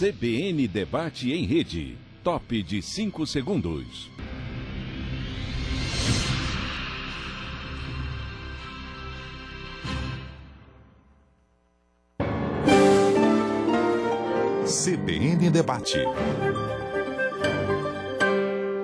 CBN Debate em Rede. Top de 5 segundos. CBN Debate.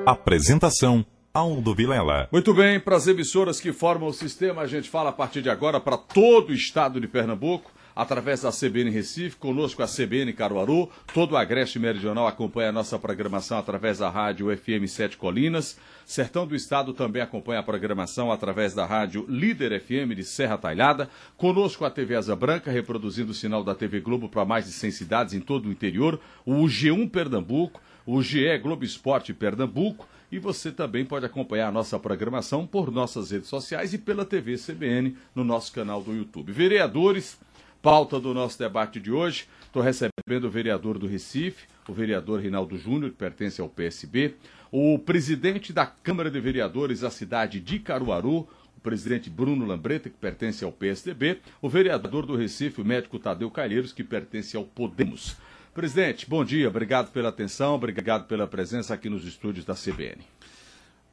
Apresentação Aldo Vilela. Muito bem, para as emissoras que formam o sistema, a gente fala a partir de agora para todo o estado de Pernambuco, através da CBN Recife, conosco a CBN Caruaru, todo o Agreste Meridional acompanha a nossa programação através da rádio FM 7 Colinas, Sertão do Estado também acompanha a programação através da rádio Líder FM de Serra Talhada, conosco a TV Asa Branca, reproduzindo o sinal da TV Globo para mais de 100 cidades em todo o interior, o G1 Pernambuco, o GE Globo Esporte Pernambuco, e você também pode acompanhar a nossa programação por nossas redes sociais e pela TV CBN no nosso canal do YouTube. Vereadores, pauta do nosso debate de hoje. Estou recebendo o vereador do Recife, o vereador Rinaldo Júnior, que pertence ao PSB, o presidente da Câmara de Vereadores da cidade de Caruaru, o presidente Bruno Lambreta, que pertence ao PSDB, o vereador do Recife, o médico Tadeu Calheiros, que pertence ao Podemos. Presidente, bom dia, obrigado pela atenção, obrigado pela presença aqui nos estúdios da CBN.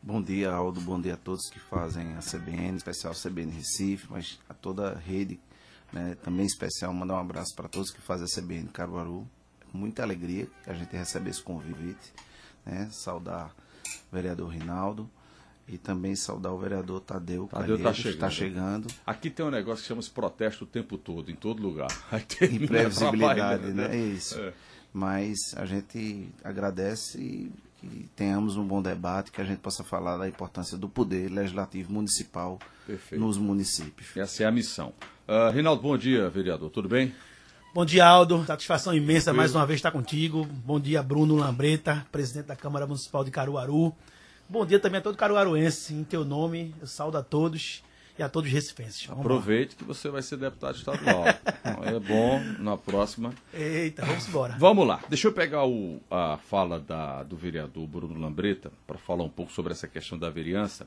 Bom dia, Aldo, bom dia a todos que fazem a CBN, especial CBN Recife, mas a toda a rede, né, também especial, mandar um abraço para todos que fazem a CBN Caruaru. Muita alegria que a gente recebe esse convite, né, saudar o vereador Rinaldo e também saudar o vereador Tadeu, Tadeu Calheiros, tá que está chegando. chegando. Aqui tem um negócio que chama-se protesto o tempo todo, em todo lugar. Termina imprevisibilidade, trabalhando, né? É isso. É. Mas a gente agradece e que tenhamos um bom debate, que a gente possa falar da importância do poder legislativo municipal Perfeito. nos municípios. Essa é a missão. Ah, Rinaldo, bom dia, vereador. Tudo bem? Bom dia, Aldo. Satisfação imensa mais uma vez estar contigo. Bom dia, Bruno Lambreta, presidente da Câmara Municipal de Caruaru. Bom dia também a todo caruaruense. Em teu nome, eu saúdo a todos e a todos os recifenses. Vamos lá. Aproveite que você vai ser deputado estadual. Então, é bom na próxima. Eita, vamos embora. Vamos lá. Deixa eu pegar o- a fala da- do vereador Bruno Lambreta para falar um pouco sobre essa questão da vereança.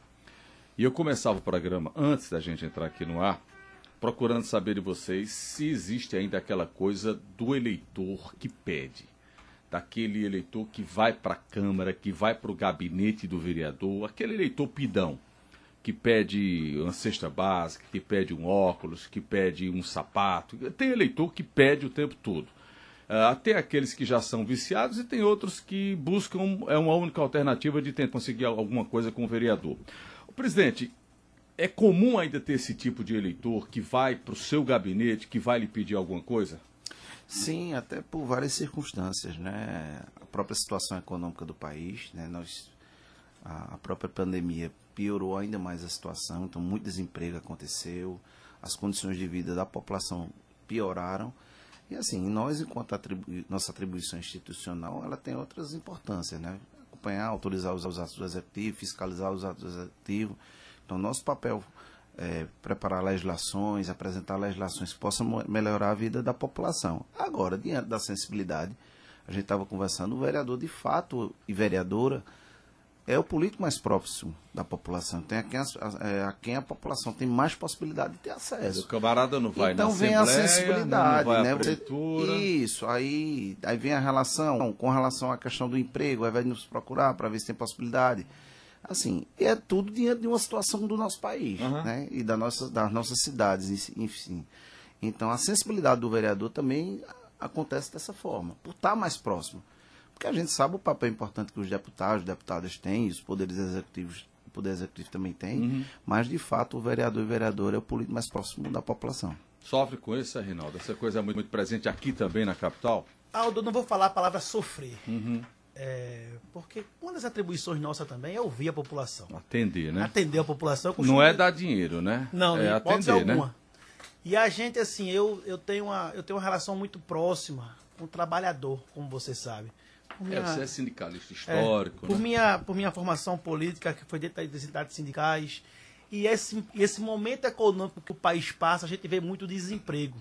E eu começava o programa antes da gente entrar aqui no ar, procurando saber de vocês se existe ainda aquela coisa do eleitor que pede. Daquele eleitor que vai para a Câmara, que vai para o gabinete do vereador, aquele eleitor pidão que pede uma cesta básica, que pede um óculos, que pede um sapato. Tem eleitor que pede o tempo todo. Ah, tem aqueles que já são viciados e tem outros que buscam é uma única alternativa de tentar conseguir alguma coisa com o vereador. O presidente, é comum ainda ter esse tipo de eleitor que vai para o seu gabinete, que vai lhe pedir alguma coisa? Sim, até por várias circunstâncias, né? A própria situação econômica do país, né? Nós, a, própria pandemia piorou ainda mais a situação, então muito desemprego aconteceu, as condições de vida da população pioraram. E assim, nós, enquanto atribu nossa atribuição institucional, ela tem outras importâncias, né? Acompanhar, autorizar os, os atos do executivo, fiscalizar os atos do executivo. Então, nosso papel é preparar legislações, apresentar legislações que possam melhorar a vida da população. Agora, diante da sensibilidade, a gente estava conversando, o vereador, de fato, e vereadora, é o político mais próximo da população. Tem a quem, a, é, a quem a população tem mais possibilidade de ter O acesso. camarada não vai então vem a sensibilidade, né? Você-. Isso, aí, aí vem a relação com relação à questão do emprego, aí vai nos procurar para ver se tem possibilidade. Assim, é tudo diante de uma situação do nosso país, Aham. né? E da nossa, das nossas cidades, enfim. Então, a sensibilidade do vereador também acontece dessa forma, por estar mais próximo. Porque a gente sabe o papel importante que os deputados, deputadas têm, os poderes executivos, o poder executivo também tem, Uhum. mas de fato o vereador e vereadora é o político mais próximo da população. Sofre com isso, Rinaldo? Essa coisa é muito, muito presente aqui também na capital? Aldo, eu não vou falar a palavra sofrer. Uhum. É, porque uma das atribuições nossas também é ouvir a população. Atender, né? Atender a população. Não é dar dinheiro, né? Não, é atender, alguma. né? E a gente, assim, eu, eu, tenho uma, eu tenho uma relação muito próxima com o trabalhador, como você sabe. É, minha- você é sindicalista é, histórico, por, né? minha, por minha formação política, que foi dentro das entidades sindicais. E esse, esse momento econômico que o país passa, a gente vê muito desemprego.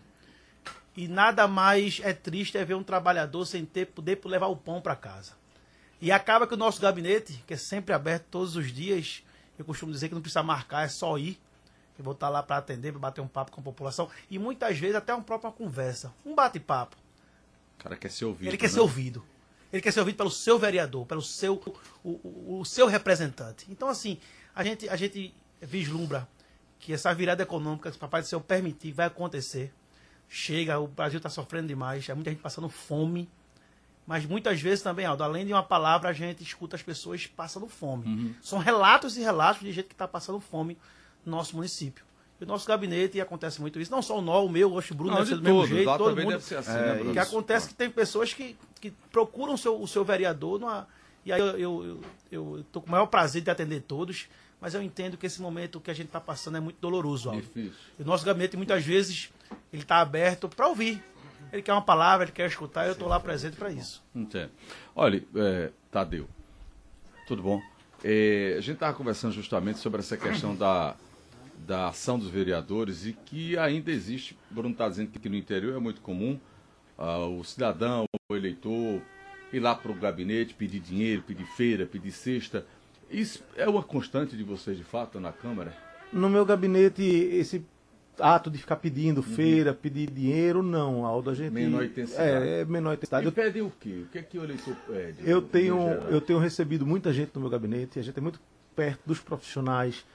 E nada mais é triste é ver um trabalhador sem ter poder levar o pão para casa. E acaba que o nosso gabinete, que é sempre aberto todos os dias, eu costumo dizer que não precisa marcar, é só ir. Eu vou estar lá para atender, para bater um papo com a população. E muitas vezes até uma própria conversa, um bate-papo. O cara quer ser ouvido. Ele quer né? ser ouvido. Ele quer ser ouvido pelo seu vereador, pelo seu, o, o- o seu representante. Então, assim, a gente, a gente vislumbra que essa virada econômica, se o Papai do Céu permitir, vai acontecer. Chega, o Brasil está sofrendo demais, há muita gente passando fome. Mas muitas vezes também, Aldo, além de uma palavra, a gente escuta as pessoas passando fome. São relatos e relatos de gente que está passando fome no nosso município. O nosso gabinete, e acontece muito isso, não só o nó, o meu, o Bruno Não, deve ser do mesmo jeito, todo também mundo. deve ser assim, É, né, Bruno? Que acontece que tem pessoas que, que procuram o seu, o seu vereador numa, e aí eu, eu, eu, eu tô com o maior prazer de atender todos, mas eu entendo que esse momento que a gente está passando é muito doloroso. Aldo. Difícil. E o nosso gabinete, muitas vezes, ele está aberto para ouvir. Ele quer uma palavra, ele quer escutar, eu estou lá presente para isso. Entendo. Olha, é, Tadeu, tudo bom? É, a gente estava conversando justamente sobre essa questão da, da ação dos vereadores e que ainda existe, Bruno está dizendo que aqui no interior é muito comum ah, o cidadão, o eleitor, ir lá para o gabinete, pedir dinheiro, pedir feira, pedir cesta. Isso é uma constante de vocês, de fato, na Câmara? No meu gabinete, esse ato de ficar pedindo feira, pedir dinheiro, não, Aldo. A gente, Menor intensidade. É, é menor intensidade. E Eu, pedem o quê? O que é que o eleitor pede? eu tenho, eu tenho recebido muita gente no meu gabinete, a gente é muito perto dos profissionais,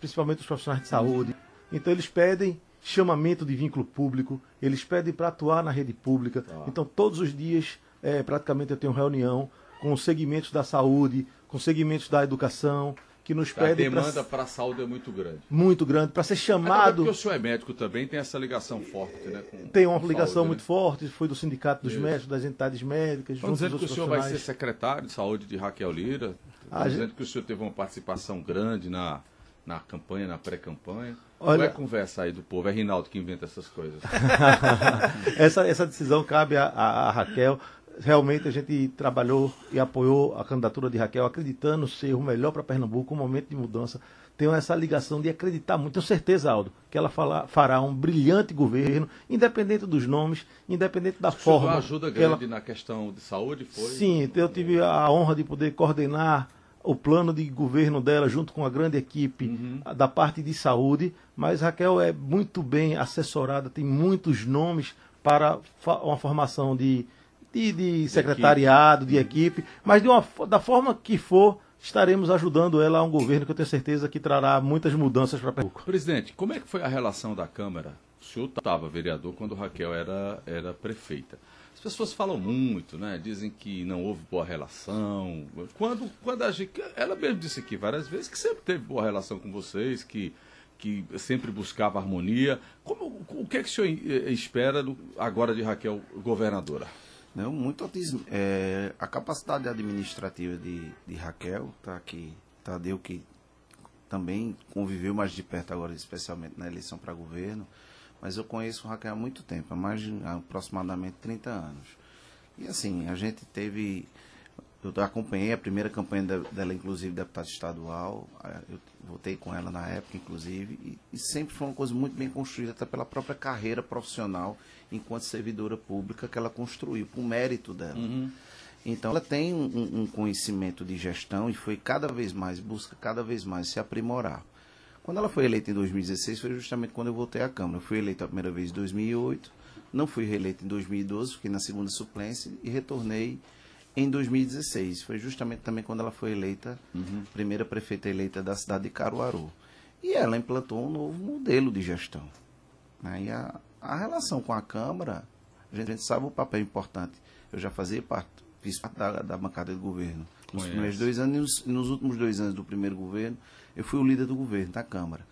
principalmente os profissionais de saúde. Então eles pedem chamamento de vínculo público, eles pedem para atuar na rede pública. Então todos os dias, é, praticamente eu tenho reunião com os segmentos da saúde, com os segmentos da educação, que nos A pedem pra- demanda para a saúde é muito grande. muito grande para ser Até chamado. porque o senhor é médico também, tem essa ligação forte, né? com- Tem uma ligação saúde, muito né? forte, foi do Sindicato dos Isso. Médicos, das entidades médicas, Estão dizendo que o senhor vai ser secretário de saúde de Raquel Lira. Estão A dizendo gente- que o senhor teve uma participação grande na, na campanha, na pré-campanha. Olha- Qual é a conversa aí do povo? É Rinaldo que inventa essas coisas. essa, essa decisão cabe a, a- a Raquel. Realmente a gente trabalhou e apoiou a candidatura de Raquel, acreditando ser o melhor para Pernambuco, um momento de mudança. Tenho essa ligação de acreditar muito. Tenho certeza, Aldo, que ela fala- fará um brilhante governo, independente dos nomes, independente da senhor forma. uma ajuda que ela- grande na questão de saúde, foi? Sim, eu tive a honra de poder coordenar o plano de governo dela junto com a grande equipe Uhum. da parte de saúde, mas Raquel é muito bem assessorada, tem muitos nomes para uma formação de, de, de secretariado, de equipe, mas de uma, da forma que for, estaremos ajudando ela a um governo que eu tenho certeza que trará muitas mudanças para Pernambuco. Presidente, como é que foi a relação da Câmara? O senhor estava vereador quando Raquel era, era prefeita. As pessoas falam muito, né? Dizem que não houve boa relação. Quando, quando a gente. Ela mesmo disse aqui várias vezes que sempre teve boa relação com vocês, que, que sempre buscava harmonia. Como, o que é que o senhor eh, espera do- agora de Raquel governadora? Não, muito otimismo. É, a capacidade administrativa de, de Raquel, tá aqui, Tadeu, que também conviveu mais de perto agora, especialmente na eleição para governo, mas eu conheço Raquel há muito tempo, há mais de aproximadamente 30 anos. E assim, a gente teve. Eu acompanhei a primeira campanha dela, inclusive, deputada estadual. Eu votei com ela na época, inclusive. E, e sempre foi uma coisa muito bem construída, até pela própria carreira profissional enquanto servidora pública que ela construiu, por mérito dela. Então, ela tem um, um- um conhecimento de gestão e foi cada vez mais, busca cada vez mais se aprimorar. Quando ela foi eleita em 2016, foi justamente quando eu voltei à Câmara. Eu fui eleito a primeira vez em 2008, não fui reeleito em 2012, fiquei na segunda suplência e retornei em 2016. Foi justamente também quando ela foi eleita, primeira prefeita eleita da cidade de Caruaru. E ela implantou um novo modelo de gestão. né? E a, a relação com a Câmara, a gente, a gente sabe o papel importante. Eu já fazia parte, fiz parte da, da bancada do governo. Nos primeiros dois anos e nos, nos últimos dois anos do primeiro governo, eu fui o líder do governo, da Câmara.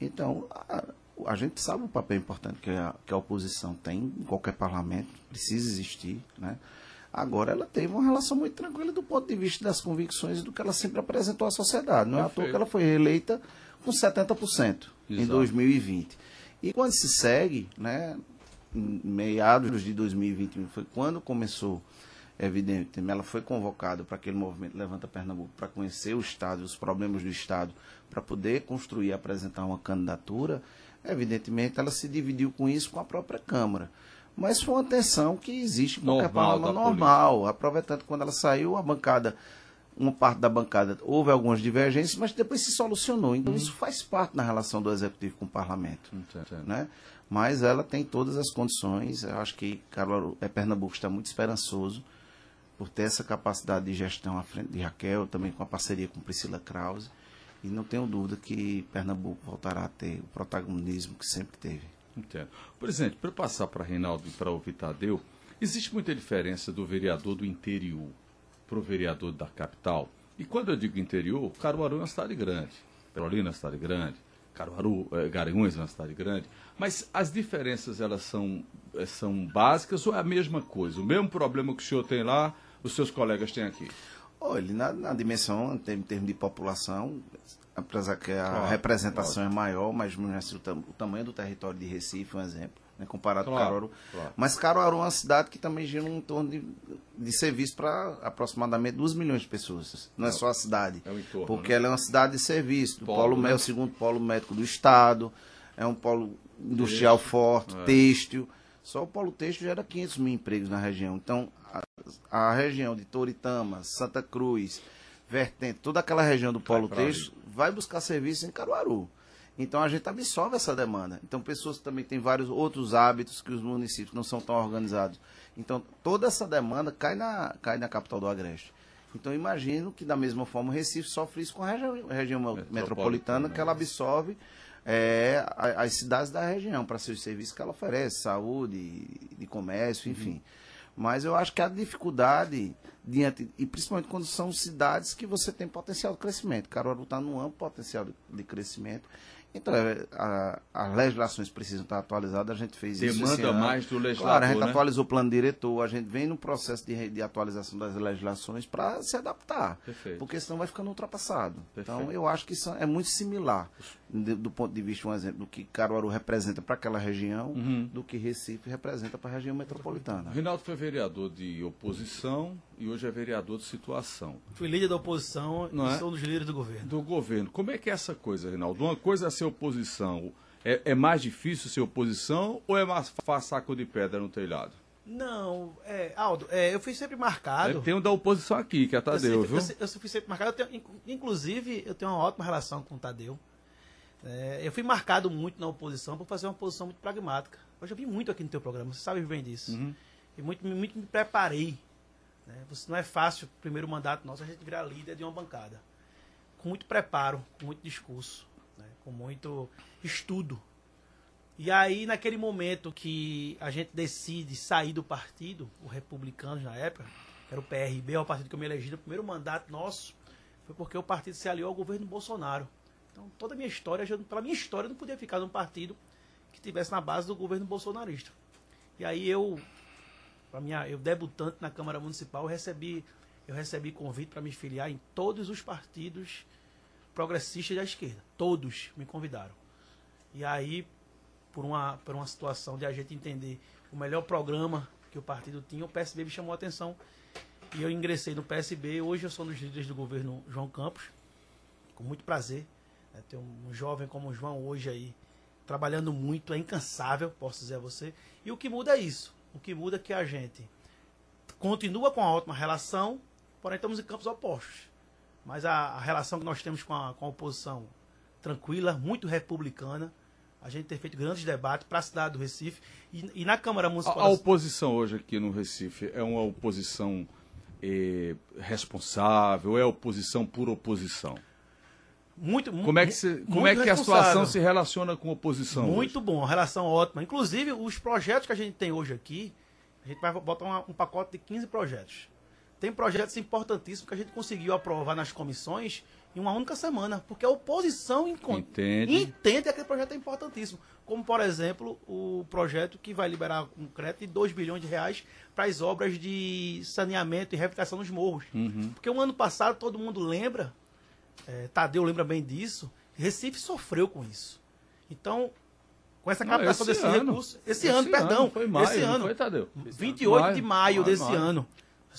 Então, a, a gente sabe o papel importante que a, que a oposição tem em qualquer parlamento, precisa existir, né? Agora, ela teve uma relação muito tranquila do ponto de vista das convicções e do que ela sempre apresentou à sociedade. Não é à toa Perfeito. que ela foi reeleita com 70% em Exato. 2020. E quando se segue, né, em meados de 2021, foi quando começou, evidente, ela foi convocada para aquele movimento Levanta Pernambuco para conhecer o Estado, os problemas do Estado, para poder construir e apresentar uma candidatura, evidentemente ela se dividiu com isso com a própria Câmara. Mas foi uma tensão que existe em qualquer Normal normal. Aproveitando que quando ela saiu, a bancada uma parte da bancada houve algumas divergências, mas depois se solucionou. Então isso faz parte na relação do executivo com o parlamento, Entendo. né? Mas ela tem todas as condições. Eu acho que Caruaru, é, Pernambuco está muito esperançoso por ter essa capacidade de gestão à frente de Raquel, também com a parceria com Priscila Krause. E não tenho dúvida que Pernambuco voltará a ter o protagonismo que sempre teve. Entendo. Presidente, para passar para Reinaldo e para o Vitadeu, existe muita diferença do vereador do interior para o vereador da capital? E quando eu digo interior, Caruaru é uma cidade grande, Petrolina é uma cidade grande, Caruaru, eh, Garanhuns é uma cidade grande, mas as diferenças elas são, eh, são básicas ou é a mesma coisa? O mesmo problema que o senhor tem lá, os seus colegas têm aqui? Olha, na, na dimensão, em termos, de população, apesar que a Claro, representação é maior, mas é o, tam- o tamanho do território de Recife, um exemplo, né, comparado Claro, com Caruaru. claro. Mas Caruaru é uma cidade que também gira em torno de, de serviço para aproximadamente 2 milhões de pessoas. Não é só a cidade. É entorno, porque né? ela é uma cidade de serviço. O Polo, polo, né? é o segundo polo médico do Estado, é um polo industrial forte, É. têxtil. Só o polo têxtil gera 500 mil empregos na região. Então, a, a região de Toritama, Santa Cruz, Vertente, toda aquela região do polo têxtil vai buscar serviço em Caruaru. Então a gente absorve essa demanda. Então pessoas também têm vários outros hábitos que os municípios não são tão organizados. Então toda essa demanda cai na, cai na capital do Agreste. Então imagino que da mesma forma o Recife sofre isso com a região, região Metropolitana, metropolitana, que ela né? absorve é, as cidades da região para seus serviços que ela oferece, saúde, de comércio, enfim. Mas eu acho que a dificuldade, diante, e principalmente quando são cidades que você tem potencial de crescimento. Caruaru está num amplo potencial de, de crescimento. Então, é, a- as legislações precisam estar atualizadas, a gente fez isso. esse Demanda mais do legislador, Claro, a gente né? atualizou o plano diretor, a gente vem no processo de, de atualização das legislações para se adaptar. Perfeito. Porque senão vai ficando ultrapassado. Então, Perfeito. eu acho que isso é muito similar, de- do ponto de vista, um exemplo, do que Caruaru representa para aquela região, Uhum. do que Recife representa para a região metropolitana. Reinaldo foi vereador de oposição e hoje é vereador de situação. Fui líder da oposição Não e é? sou um dos líderes do governo. Do governo. Como é que é essa coisa, Reinaldo? Uma coisa é ser oposição. É, é mais difícil ser oposição ou é mais fácil saco de pedra no telhado? Não, é, Aldo, é, eu fui sempre marcado. É, tem um da oposição aqui, que é eu, Tadeu, sempre, viu? eu, eu fui sempre marcado. Eu tenho, inc- inclusive, eu tenho uma ótima relação com o Tadeu. É, eu fui marcado muito na oposição por fazer uma oposição muito pragmática. Eu já vi muito aqui no teu programa, você sabe bem disso. Uhum. E muito, muito me preparei. né? Não é fácil, primeiro mandato nosso, a gente virar líder de uma bancada. Com muito preparo, com muito discurso, né? com muito estudo. E aí, naquele momento que a gente decide sair do partido, o Republicanos na época, era o PRB, é o partido que eu me elegi no primeiro mandato nosso, foi porque o partido se aliou ao governo Bolsonaro. Então, toda a minha história, pela minha história, eu não podia ficar num partido que estivesse na base do governo bolsonarista. E aí eu, pra minha, eu debutante na Câmara Municipal, eu recebi, eu recebi convite para me filiar em todos os partidos progressistas da esquerda. Todos me convidaram. E aí, por uma, por uma situação de a gente entender o melhor programa que o partido tinha, o PSB me chamou a atenção. E eu ingressei no PSB. Hoje eu sou um dos líderes do governo João Campos. Com muito prazer. Né, ter um, jovem como o João hoje aí, trabalhando muito, é incansável, posso dizer a você. E o que muda é isso. O que muda é que a gente continua com a ótima relação, porém estamos em campos opostos. Mas a, a relação que nós temos com a, com a oposição tranquila, muito republicana. A gente tem feito grandes debates para a cidade do Recife. E, e na Câmara A, Municipal. a oposição hoje aqui no Recife é uma oposição eh, responsável? É oposição por oposição? Muito, mu- Como é que, se- como é que a situação se relaciona com a oposição? Muito hoje? bom, a relação ótima. Inclusive, os projetos que a gente tem hoje aqui, a gente vai botar uma- um pacote de 15 projetos. Tem projetos importantíssimos que a gente conseguiu aprovar nas comissões em uma única semana, porque a oposição Entende. entende que aquele projeto é importantíssimo. Como, por exemplo, o projeto que vai liberar um crédito de 2 bilhões de reais para as obras de saneamento e reabilitação nos morros. Uhum. Porque o ano passado, todo mundo lembra, é, Tadeu lembra bem disso, Recife sofreu com isso. Então, com essa Não, captação esse desse ano. recurso, esse, ano, perdão, Foi maio, esse não ano, foi, Tadeu? 28 de maio Maio, desse maio. ano,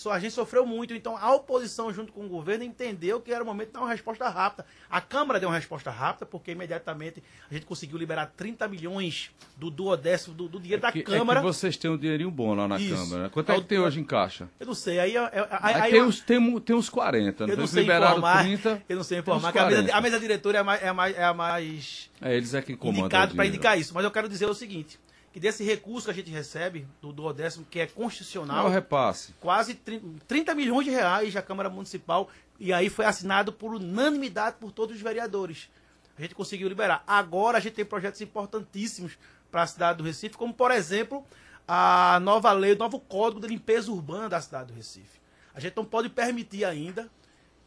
a gente sofreu muito, então a oposição junto com o governo entendeu que era o momento de dar uma resposta rápida. A Câmara deu uma resposta rápida, porque imediatamente a gente conseguiu liberar 30 milhões do duodécimo do, do dinheiro da que, Câmara. É que vocês têm um dinheirinho bom lá na Isso. Câmara. né? Quanto é que tem hoje em caixa? Eu não sei, aí, aí, aí, Aí aí tem, eu- uns, tem, tem uns 40, eu não não tem sei liberaram informar, 30. eu não sei informar, a mesa, 40. a mesa diretora é a mais, é a mais, é a mais É, eles é quem comanda indicado para indicar isso. Mas eu quero dizer o seguinte, que desse recurso que a gente recebe, do duodécimo, que é Não é constitucional, repasse. quase 30, 30 milhões de reais da Câmara Municipal, e aí foi assinado por unanimidade por todos os vereadores. A gente conseguiu liberar. Agora a gente tem projetos importantíssimos para a cidade do Recife, como, por exemplo, a nova lei, o novo Código de Limpeza Urbana da cidade do Recife. A gente não pode permitir ainda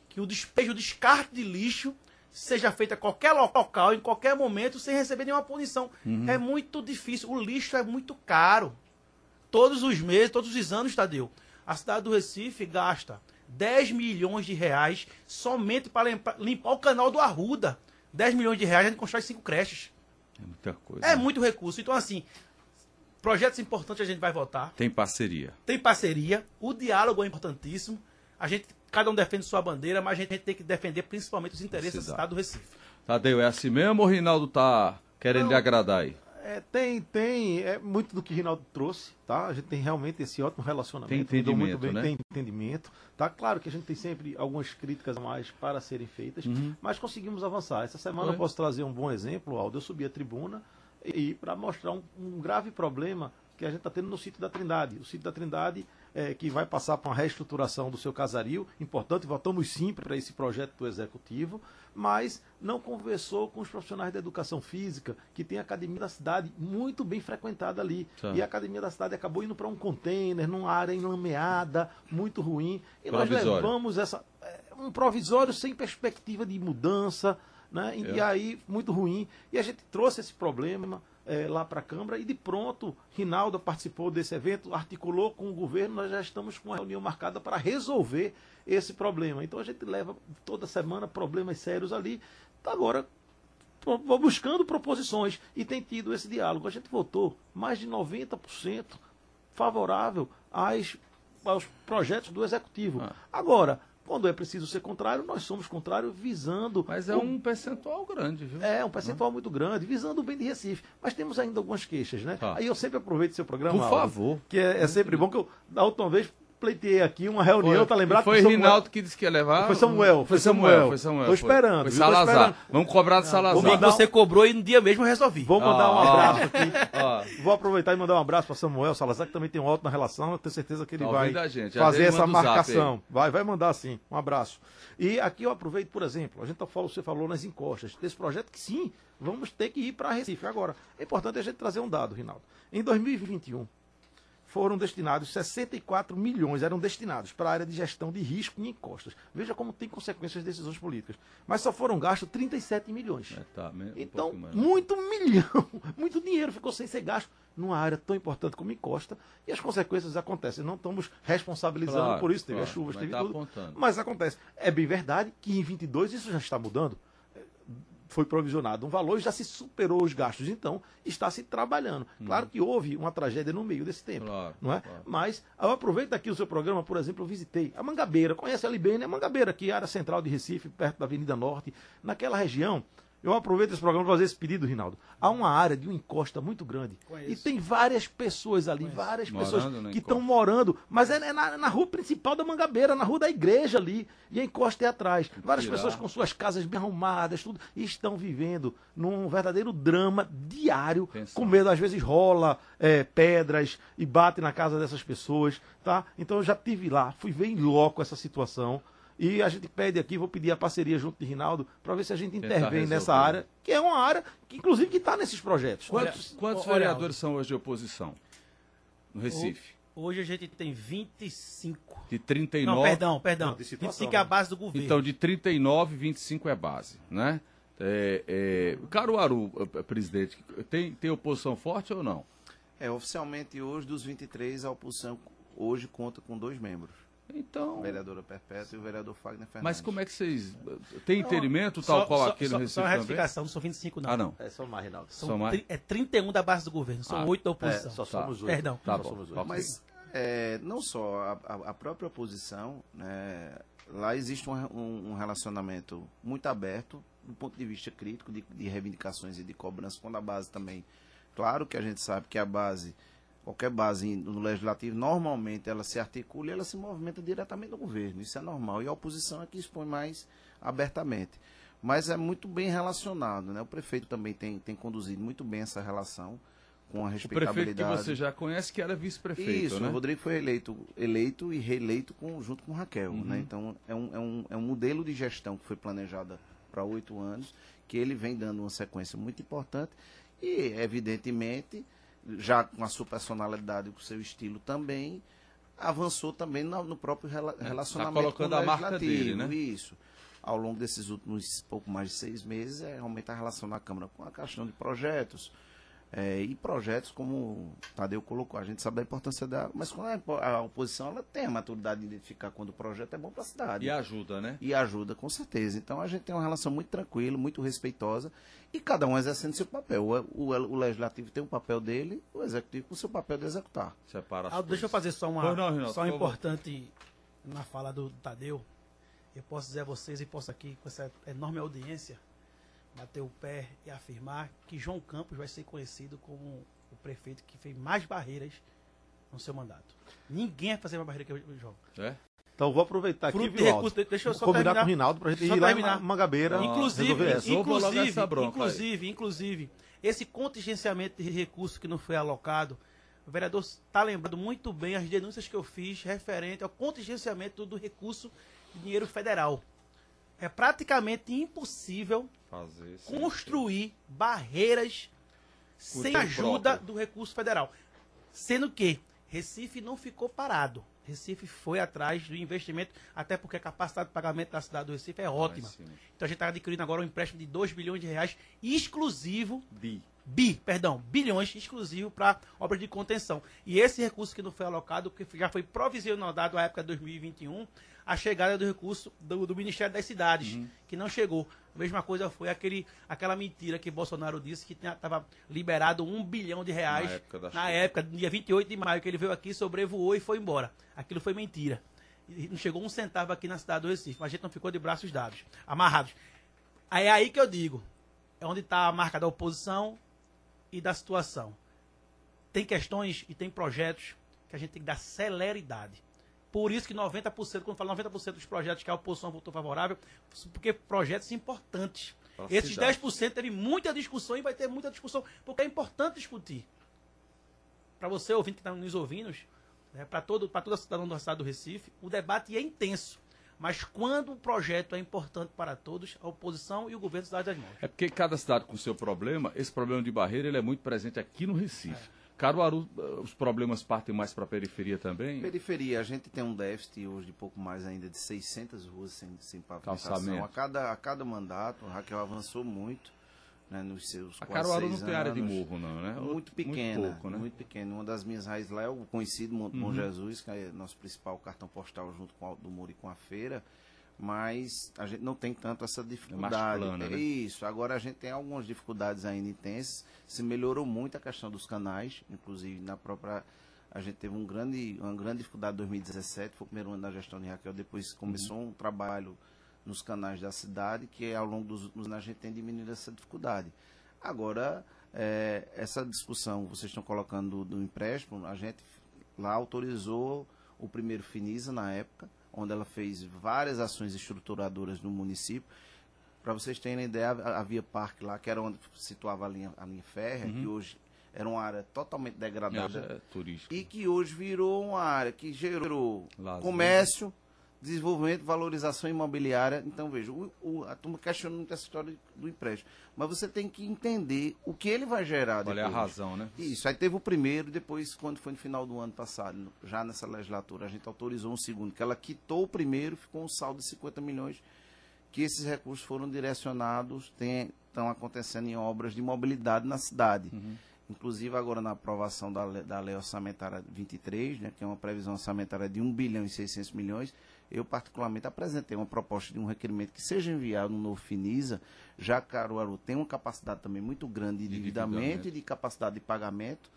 que o despejo, o descarte de lixo seja feito a qualquer local, em qualquer momento, sem receber nenhuma punição. É muito difícil. O lixo é muito caro. Todos os meses, todos os anos, Tadeu, a cidade do Recife gasta 10 milhões de reais somente para limpar, limpar o canal do Arruda. 10 milhões de reais, a gente constrói cinco creches. É muita coisa. É muito recurso. Então, assim, projetos importantes a gente vai votar Tem parceria. tem parceria, o diálogo é importantíssimo. A gente, cada um defende sua bandeira, mas a gente tem que defender principalmente os interesses Cidade. cidade do Recife. Tadeu, é assim mesmo ou o Rinaldo tá querendo Não. lhe agradar aí? É, tem, tem, é muito do que Rinaldo trouxe, tá? A gente tem realmente esse ótimo relacionamento. Tem lidou muito entendimento, né? Tem entendimento, tá? Claro que a gente tem sempre algumas críticas a mais para serem feitas, mas conseguimos avançar. Essa semana Uhum. Foi. eu posso trazer um bom exemplo, Aldo. Eu subi a tribuna e para mostrar um, um grave problema que a gente está tendo no sítio da Trindade. O sítio da Trindade é, que vai passar por uma reestruturação do seu casario, importante, votamos sim para esse projeto do Executivo, mas não conversou com os profissionais da educação física, que tem a academia da cidade muito bem frequentada ali. Tá. E a academia da cidade acabou indo para um container, numa área enlameada, muito ruim. E nós Provisório. levamos essa, é, um provisório sem perspectiva de mudança, né? E, É. e aí, muito ruim. E a gente trouxe esse problema é, lá para a Câmara e de pronto, Rinaldo participou desse evento, articulou com o governo, nós já estamos com uma reunião marcada para resolver esse problema. Então a gente leva toda semana problemas sérios ali. Agora, buscando proposições e tem tido esse diálogo. A gente votou mais de 90% favorável às, aos projetos do Executivo. Ah. Agora, quando é preciso ser contrário, nós somos contrários visando. Mas é o- um percentual grande, viu? é, um percentual muito grande, visando o bem de Recife. Mas temos ainda algumas queixas, né? Tá. Aí eu sempre aproveito seu programa. Por favor. Que é, é sempre bom, que eu, da última vez, pleiteei aqui uma reunião, tá lembrado? Foi com o Samuel- Rinaldo que disse que ia levar? Foi Samuel, Foi foi Samuel, foi Samuel. Tô foi- esperando, Foi Salazar. esperando. Vamos cobrar de O Salazar. que mandar você cobrou e no dia mesmo eu resolvi. Vou mandar um Ah. abraço aqui. Vou aproveitar e mandar um abraço para Samuel Salazar, que também tem uma ótima relação. Eu tenho certeza que ele Tá vai gente. Fazer essa marcação. Vai, vai mandar sim. Um abraço. E aqui eu aproveito, por exemplo, a gente tá falando, você falou nas encostas desse projeto que sim, vamos ter que ir para Recife. Agora, é importante a gente trazer um dado, Rinaldo. Em 2021, foram destinados 64 milhões, eram destinados para a área de gestão de risco e encostas. Veja como tem consequências as decisões políticas. Mas só foram gastos 37 milhões. é, tá, um Então, mais. muito milhão, muito dinheiro ficou sem ser gasto numa área tão importante como encosta e as consequências acontecem. Não estamos responsabilizando Claro, por isso, teve claro, as chuvas, teve tá tudo. apontando. Mas acontece. É bem verdade que em 22 isso já está mudando. Foi provisionado um valor e já se superou os gastos. Então, está se trabalhando. Claro que houve uma tragédia no meio desse tempo. Uhum. Claro, não é? claro. Mas eu aproveito aqui o seu programa, por exemplo, eu visitei a Mangabeira. Conhece ali bem, né? Mangabeira, aqui, área central de Recife, perto da Avenida Norte. Naquela região, eu aproveito esse programa para fazer esse pedido, Rinaldo. Há uma área de uma encosta muito grande. Conheço. E tem várias pessoas ali, várias Morando pessoas que estão morando. Mas é na, na rua principal da Mangabeira, na rua da igreja ali. E a encosta é atrás. Várias tirar. pessoas com suas casas bem arrumadas, tudo, e estão vivendo num verdadeiro drama diário, com medo, às vezes rola é, pedras e bate na casa dessas pessoas, tá? Então eu já tive lá, fui ver em loco essa situação. E a gente pede aqui, vou pedir a parceria junto de Rinaldo, para ver se a gente Tentar intervém resolver. nessa área, que é uma área que, inclusive, que está nesses projetos. Quantos, quantos vereadores são hoje de oposição? No Recife? Hoje a gente tem 25. De 39. Não, perdão, perdão. Não, de situação, 25 é a base do governo. Então, de 39, 25 é base, né? É, é, Caruaru, eh, presidente, tem, tem oposição forte ou não? É, oficialmente hoje, dos 23, a oposição hoje conta com dois membros. Então, vereadora Perpétua e o vereador Fagner Fernandes. mas como é que vocês... Tem entendimento Só- tal qual só- aqui no só- Recife Só uma também? retificação, não são 25 não. Ah, não. É só mais, Rinaldo. São São mais? é 31 da base do governo, são Ah, 8 da É, oposição. só somos oito. Perdão. Tá Só bom. somos oito. Ok. Mas é, não só a, a- a própria oposição, né, lá existe um, um- um relacionamento muito aberto do ponto de vista crítico de, de reivindicações e de cobrança, quando a base também, claro que a gente sabe que a base, qualquer base no legislativo, normalmente ela se articula e ela se movimenta diretamente no governo, isso é normal, e a oposição é que expõe mais abertamente. Mas é muito bem relacionado, né? O prefeito também tem, tem conduzido muito bem essa relação com a O prefeito que respeitabilidade. você já conhece, que era vice-prefeito, Isso, né? o Rodrigo foi eleito, eleito e reeleito com, junto com Raquel. Uhum. Né? Então, é um, é, um, é um modelo de gestão que foi planejada para oito anos, que ele vem dando uma sequência muito importante e, evidentemente, já com a sua personalidade e com o seu estilo também, avançou também no, no próprio rela- relacionamento tá colocando com o a marca dele, né? Isso. Ao longo desses últimos pouco mais de seis meses, é realmente a relação na Câmara com a questão de projetos, é, e projetos, como o Tadeu colocou, a gente sabe da importância da. Mas quando a, oposição ela tem a maturidade de identificar quando o projeto é bom para a cidade. E ajuda, né? E ajuda, com certeza. Então a gente tem uma relação muito tranquila, muito respeitosa, e cada um exercendo seu papel. O, o- o legislativo tem o papel dele, o executivo com o seu papel de executar. Separa Aldo, deixa eu fazer só uma, Pois não, Renato, só um importante na fala do Tadeu. Eu posso dizer a vocês e posso aqui, com essa enorme audiência, bater o pé e afirmar que João Campos vai ser conhecido como o prefeito que fez mais barreiras no seu mandato. Ninguém vai fazer mais barreira que o João. É? Então vou aproveitar aqui, Fruto de Vivaldo, recurso, deixa eu só combinar terminar. com o Rinaldo pra gente Só ir lá terminar. em Mangabeira Inclusive, essa. Inclusive, essa bronca aí. inclusive, inclusive, esse contingenciamento de recurso que não foi alocado, o vereador está lembrando muito bem as denúncias que eu fiz referente ao contingenciamento do recurso de dinheiro federal. É praticamente impossível construir barreiras sem Custeio ajuda próprio. do recurso federal. Sendo que Recife não ficou parado. Recife foi atrás do investimento, até porque a capacidade de pagamento da cidade do Recife é ótima. sim. Então a gente está adquirindo agora um empréstimo de 2 bilhões de reais exclusivo Bi. bi, perdão, bilhões exclusivo para obras de contenção. E esse recurso que não foi alocado, que já foi provisional dado à época de 2021, a chegada do recurso do, do Ministério das Cidades, Uhum. que não chegou. A mesma coisa foi aquele, aquela mentira que Bolsonaro disse que estava liberado um bilhão de reais Na época na época, dia 28 de maio, que ele veio aqui, sobrevoou e foi embora. Aquilo foi mentira. E não chegou um centavo aqui na cidade do Recife, mas a gente não ficou de braços dados, amarrados. É aí que eu digo, é onde está a marca da oposição e da situação. Tem questões e tem projetos que a gente tem que dar celeridade. Por isso que 90%, quando falo 90% dos projetos que a oposição votou favorável, porque projetos importantes. Esses cidade. 10% teve muita discussão e vai ter muita discussão, porque é importante discutir. Para você ouvinte que está nos ouvindo, né, para toda a cidadão do estado do Recife, o debate é intenso. Mas quando o projeto é importante para todos, a oposição e o governo da cidade das mãos. É porque cada cidade com seu problema, esse problema de barreira ele é muito presente aqui no Recife. Caruaru, eh, os problemas partem mais para a periferia também. Periferia, a gente tem um déficit hoje de pouco mais ainda de 600 ruas sem, sem pavimentação. Calçamento. A cada, a cada mandato, Raquel avançou muito né, nos seus A Caruaru não tem área de morro, não, né? Muito pequena, Muito pouco, né? muito pequena. Uma das minhas raízes lá é o conhecido Monte Bom Uhum. Jesus, que é nosso principal cartão postal junto com o Alto do Muro e com a feira. Mas a gente não tem tanto essa dificuldade. plana, É né? Isso. Agora a gente tem algumas dificuldades ainda intensas. Se melhorou muito a questão dos canais, inclusive na própria. A gente teve um grande, uma grande dificuldade em 2017, foi o primeiro ano da gestão de Raquel. Depois começou Uhum. um trabalho nos canais da cidade, que ao longo dos últimos anos a gente tem diminuído essa dificuldade. Agora, é, essa discussão que vocês estão colocando do, do empréstimo, a gente lá autorizou o primeiro Finisa na época, onde ela fez várias ações estruturadoras no município. Para vocês terem ideia, havia parque lá, que era onde situava a linha, a linha férrea, que hoje era uma área totalmente degradada É, é turístico. e que hoje virou uma área que gerou Lazer. comércio, desenvolvimento, valorização imobiliária. Então, veja, o, o- a turma questiona muito essa história do empréstimo. Mas você tem que entender o que ele vai gerar Qual é a depois. razão, né? Isso, aí teve o primeiro, depois, quando foi no final do ano passado, já nessa legislatura, a gente autorizou um segundo, que ela quitou o primeiro, ficou um saldo de 50 milhões, que esses recursos foram direcionados, tem- estão acontecendo em obras de mobilidade na cidade. Inclusive agora na aprovação da, da lei orçamentária 23, né, que é uma previsão orçamentária de 1 bilhão e 600 milhões, eu particularmente apresentei uma proposta de um requerimento que seja enviado no novo Finisa, já que Caruaru tem uma capacidade também muito grande de endividamento e de capacidade de pagamento,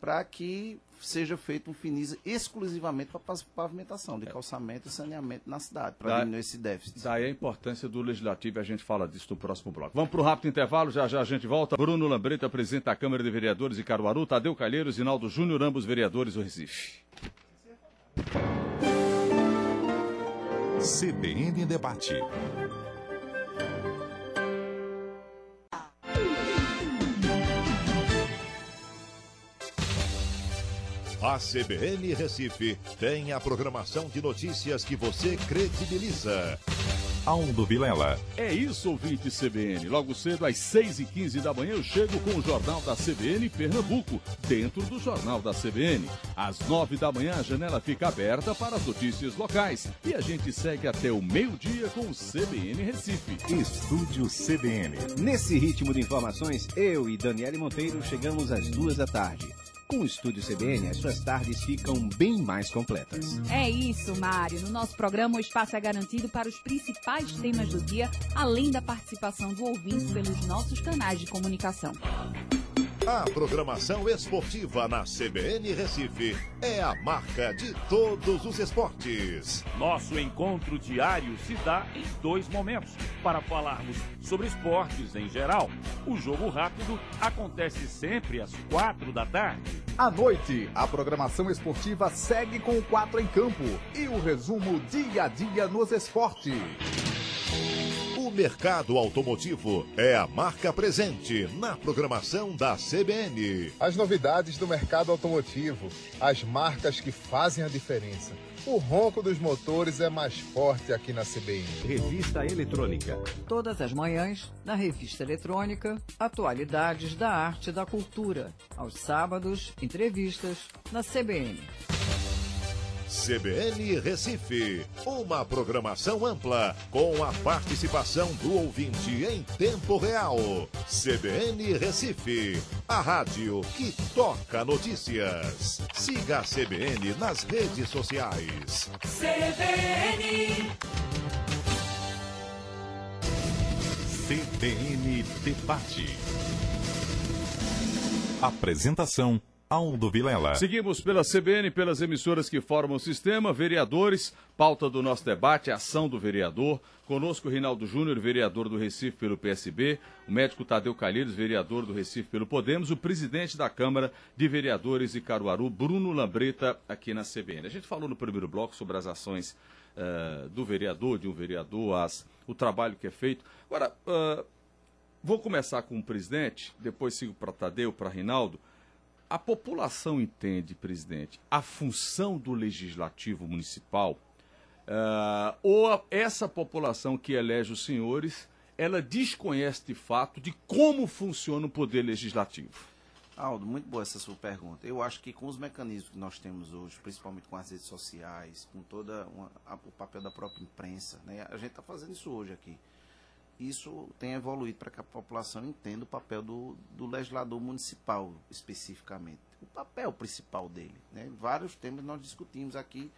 para que seja feito um Finisa exclusivamente para pavimentação de calçamento e saneamento na cidade, para diminuir esse déficit. Daí a importância do legislativo e a gente fala disso no próximo bloco. Vamos para o rápido intervalo, já já a gente volta. Bruno Lambreta, presidente da Câmara de Vereadores de Caruaru, Tadeu Calheiros e Naldo Júnior, ambos vereadores do Recife. CBN Debate. A CBN Recife tem a programação de notícias que você credibiliza. Aldo Vilela. É isso, ouvinte CBN. Logo cedo, às 6h15 da manhã, eu chego com o Jornal da CBN Pernambuco, dentro do Jornal da CBN. Às 9 da manhã, a janela fica aberta para as notícias locais. E a gente segue até o meio-dia com o CBN Recife. Estúdio CBN. Nesse ritmo de informações, eu e Daniele Monteiro chegamos às duas da tarde. Com o Estúdio CBN, as suas tardes ficam bem mais completas. É isso, Mário. No nosso programa, o espaço é garantido para os principais temas do dia, além da participação do ouvinte pelos nossos canais de comunicação. A programação esportiva na CBN Recife é a marca de todos os esportes. Nosso encontro diário se dá em dois momentos, para falarmos sobre esportes em geral. O jogo rápido acontece sempre às quatro da tarde. À noite, a programação esportiva segue com o 4 em campo e o resumo dia a dia nos esportes. O mercado automotivo é a marca presente na programação da CBN. As novidades do mercado automotivo, as marcas que fazem a diferença. O ronco dos motores é mais forte aqui na CBN. Revista Eletrônica. Todas as manhãs, na revista eletrônica, atualidades da arte e da cultura. Aos sábados, entrevistas na CBN. CBN Recife, uma programação ampla com a participação do ouvinte em tempo real. CBN Recife, a rádio que toca notícias. Siga a CBN nas redes sociais. CBN. CBN Debate. Apresentação Aldo Vilela. Seguimos pela CBN, pelas emissoras que formam o sistema, vereadores, pauta do nosso debate, ação do vereador. Conosco, Rinaldo Júnior, vereador do Recife pelo PSB, o médico Tadeu Calheiros, vereador do Recife pelo Podemos, o presidente da Câmara de Vereadores de Caruaru, Bruno Lambreta, aqui na CBN. A gente falou no primeiro bloco sobre as ações eh, do vereador, de um vereador, as, o trabalho que é feito. Agora, ah, vou começar com o presidente, depois sigo para Tadeu, para Rinaldo. A população entende, presidente, a função do legislativo municipal, ah, ou a- essa população que elege os senhores, ela desconhece de fato de como funciona o poder legislativo? Aldo, muito boa essa sua pergunta. Eu acho que com os mecanismos que nós temos hoje, principalmente com as redes sociais, com a- o papel da própria imprensa, né? a gente está fazendo isso hoje aqui. Isso tem evoluído para que a população entenda o papel do, do legislador municipal, especificamente. O papel principal dele. Né? Vários temas nós discutimos aqui,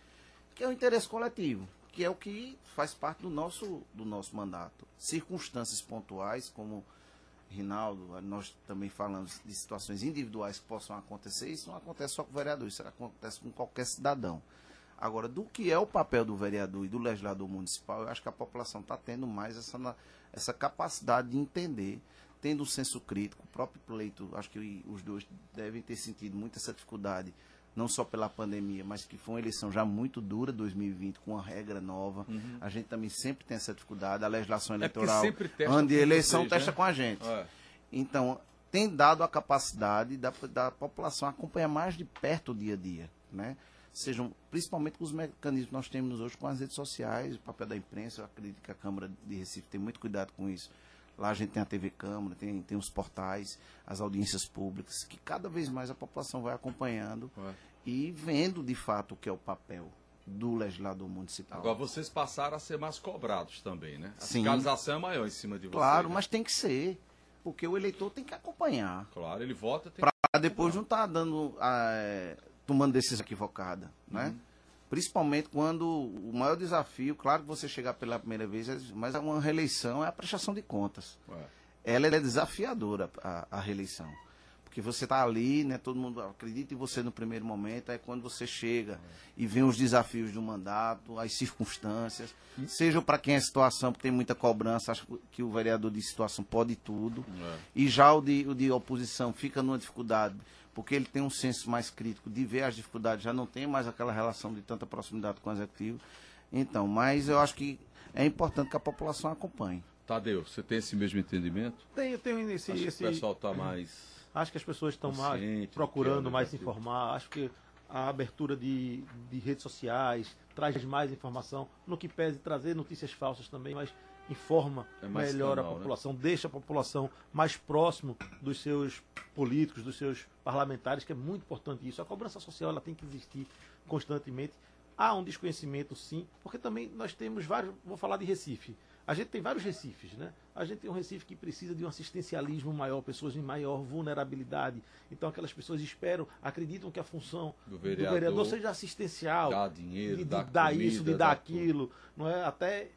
que é o interesse coletivo, que é o que faz parte do nosso, do nosso mandato. Circunstâncias pontuais, como Rinaldo, nós também falamos de situações individuais que possam acontecer, isso não acontece só com o vereador, isso acontece com qualquer cidadão. Agora, do que é o papel do vereador e do legislador municipal, eu acho que a população está tendo mais essa, essa capacidade de entender, tendo um senso crítico. O próprio pleito, acho que os dois devem ter sentido muita essa dificuldade, não só pela pandemia, mas que foi uma eleição já muito dura, 2020, com uma regra nova. Uhum. A gente também sempre tem essa dificuldade, a legislação É eleitoral, sempre testa ano de com eleição, vocês, testa né? com a gente. É. Então, tem dado a capacidade da, da população acompanhar mais de perto o dia a dia, né? Sejam, principalmente com os mecanismos que nós temos hoje com as redes sociais, o papel da imprensa, eu acredito que a Câmara de Recife tem muito cuidado com isso. Lá a gente tem a TV Câmara, tem, tem os portais, as audiências públicas, que cada vez mais a população vai acompanhando e vendo de fato o que é o papel do legislador municipal. Agora, vocês passaram a ser mais cobrados também, né? A Sim. fiscalização é maior em cima de vocês. Claro, né? mas tem que ser, porque o eleitor tem que acompanhar. Claro, ele vota, tem Para depois não estar dando, ah, é, tomando decisão equivocada, né? Uhum. Principalmente quando o maior desafio, claro que você chegar pela primeira vez, é- mas uma reeleição é a prestação de contas. É. Ela é desafiadora, a, a reeleição. Porque você está ali, né? Todo mundo acredita em você no primeiro momento, aí quando você chega e vê os desafios do mandato, as circunstâncias, seja para quem é situação, porque tem muita cobrança, acho que o vereador de situação pode tudo. É. E já o de, o de oposição fica numa dificuldade, porque ele tem um senso mais crítico de ver as dificuldades, já não tem mais aquela relação de tanta proximidade com o executivo. Então, mas eu acho que é importante que a população acompanhe. Tadeu, você tem esse mesmo entendimento? Tenho, tenho esse, Acho que esse- o pessoal está mais. Acho que as pessoas estão mais é procurando o mais informar. Acho que a abertura de, de redes sociais traz mais informação, no que pese trazer notícias falsas também, mas informa É melhor canal, a né? população, deixa a população mais próximo dos seus políticos, dos seus parlamentares, que é muito importante isso. A cobrança social ela tem que existir constantemente. Há um desconhecimento, sim, porque também nós temos vários. Vou falar de Recife. A gente tem vários Recifes, né? A gente tem um Recife que precisa de um assistencialismo maior, pessoas em maior vulnerabilidade. Então, aquelas pessoas esperam, acreditam que a função Do vereador, do vereador seja assistencial. dar dinheiro, de, de comida, isso, de dar aquilo. Não é? Até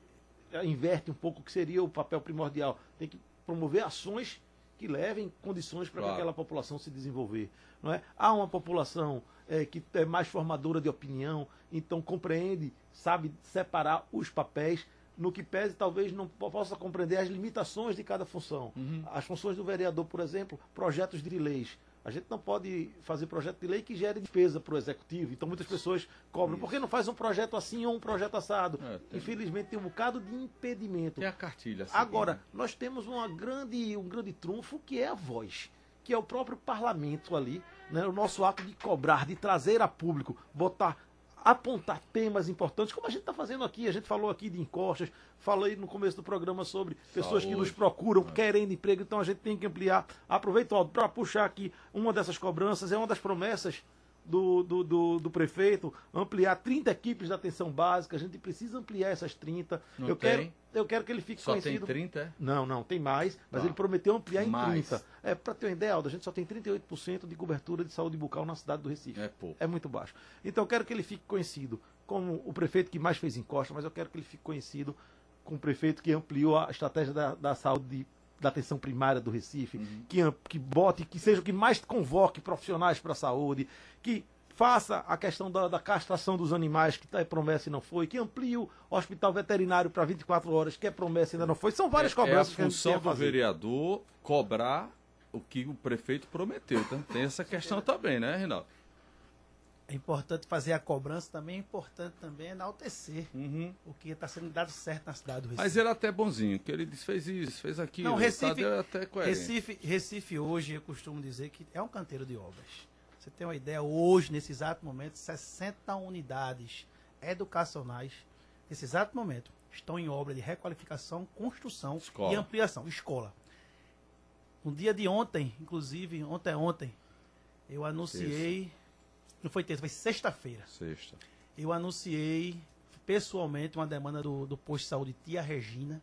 inverte um pouco o que seria o papel primordial. Tem que promover ações que levem condições para Claro. que aquela população se desenvolver. Não é? Há uma população eh, que é mais formadora de opinião, então compreende, sabe separar os papéis, no que pese talvez não po- possa compreender as limitações de cada função. Uhum. As funções do vereador, por exemplo, projetos de leis. A gente não pode fazer projeto de lei que gere despesa para o executivo. Então muitas pessoas cobram. Por que não faz um projeto assim ou um projeto assado? É, tem- Infelizmente tem um bocado de impedimento. Tem a cartilha. assim, Agora, né? nós temos uma grande, um grande trunfo que é a voz, que é o próprio parlamento ali, né? o nosso ato de cobrar, de trazer a público, botar, apontar temas importantes, como a gente está fazendo aqui. A gente falou aqui de encostas, falei no começo do programa sobre pessoas que nos procuram, querendo emprego, então a gente tem que ampliar. Aproveito para puxar aqui uma dessas cobranças, é uma das promessas do, do, do, do prefeito, ampliar 30 equipes de atenção básica, a gente precisa ampliar essas 30. Não eu, tem? quero, eu quero que ele fique Só tem conhecido. 30, é? Não, não, tem mais, mas Tá. ele prometeu ampliar em Mais. 30. É, para ter uma ideia, Aldo, a gente só tem 38% de cobertura de saúde bucal na cidade do Recife. É pouco. É muito baixo. Então eu quero que ele fique conhecido como o prefeito que mais fez encosta, mas eu quero que ele fique conhecido como o prefeito que ampliou a estratégia da, da saúde da atenção primária do Recife, Uhum. que, que bote, que seja o que mais convoque profissionais para a saúde, que faça a questão da, da castração dos animais, que é promessa e não foi, que amplie o hospital veterinário para 24 horas, que é promessa e ainda não foi. São várias É- cobranças É que a função tem a do fazer. vereador cobrar o que o prefeito prometeu, tá? Tem essa questão também, né, Rinaldo? É importante fazer a cobrança, também é importante também enaltecer Uhum. o que está sendo dado certo na cidade do Recife. Mas ele é até bonzinho, que ele disse, fez isso, fez aquilo. Não, Recife, é até coerente. Recife, Recife hoje, eu costumo dizer que é um canteiro de obras. Você tem uma ideia, hoje, nesse exato momento, 60 unidades educacionais, nesse exato momento, estão em obra de requalificação, construção Escola. e ampliação. Escola. No dia de ontem, inclusive, ontem ontem, eu anunciei, não foi terça, foi sexta-feira. Sexta. Eu anunciei pessoalmente uma demanda do, do posto de saúde Tia Regina,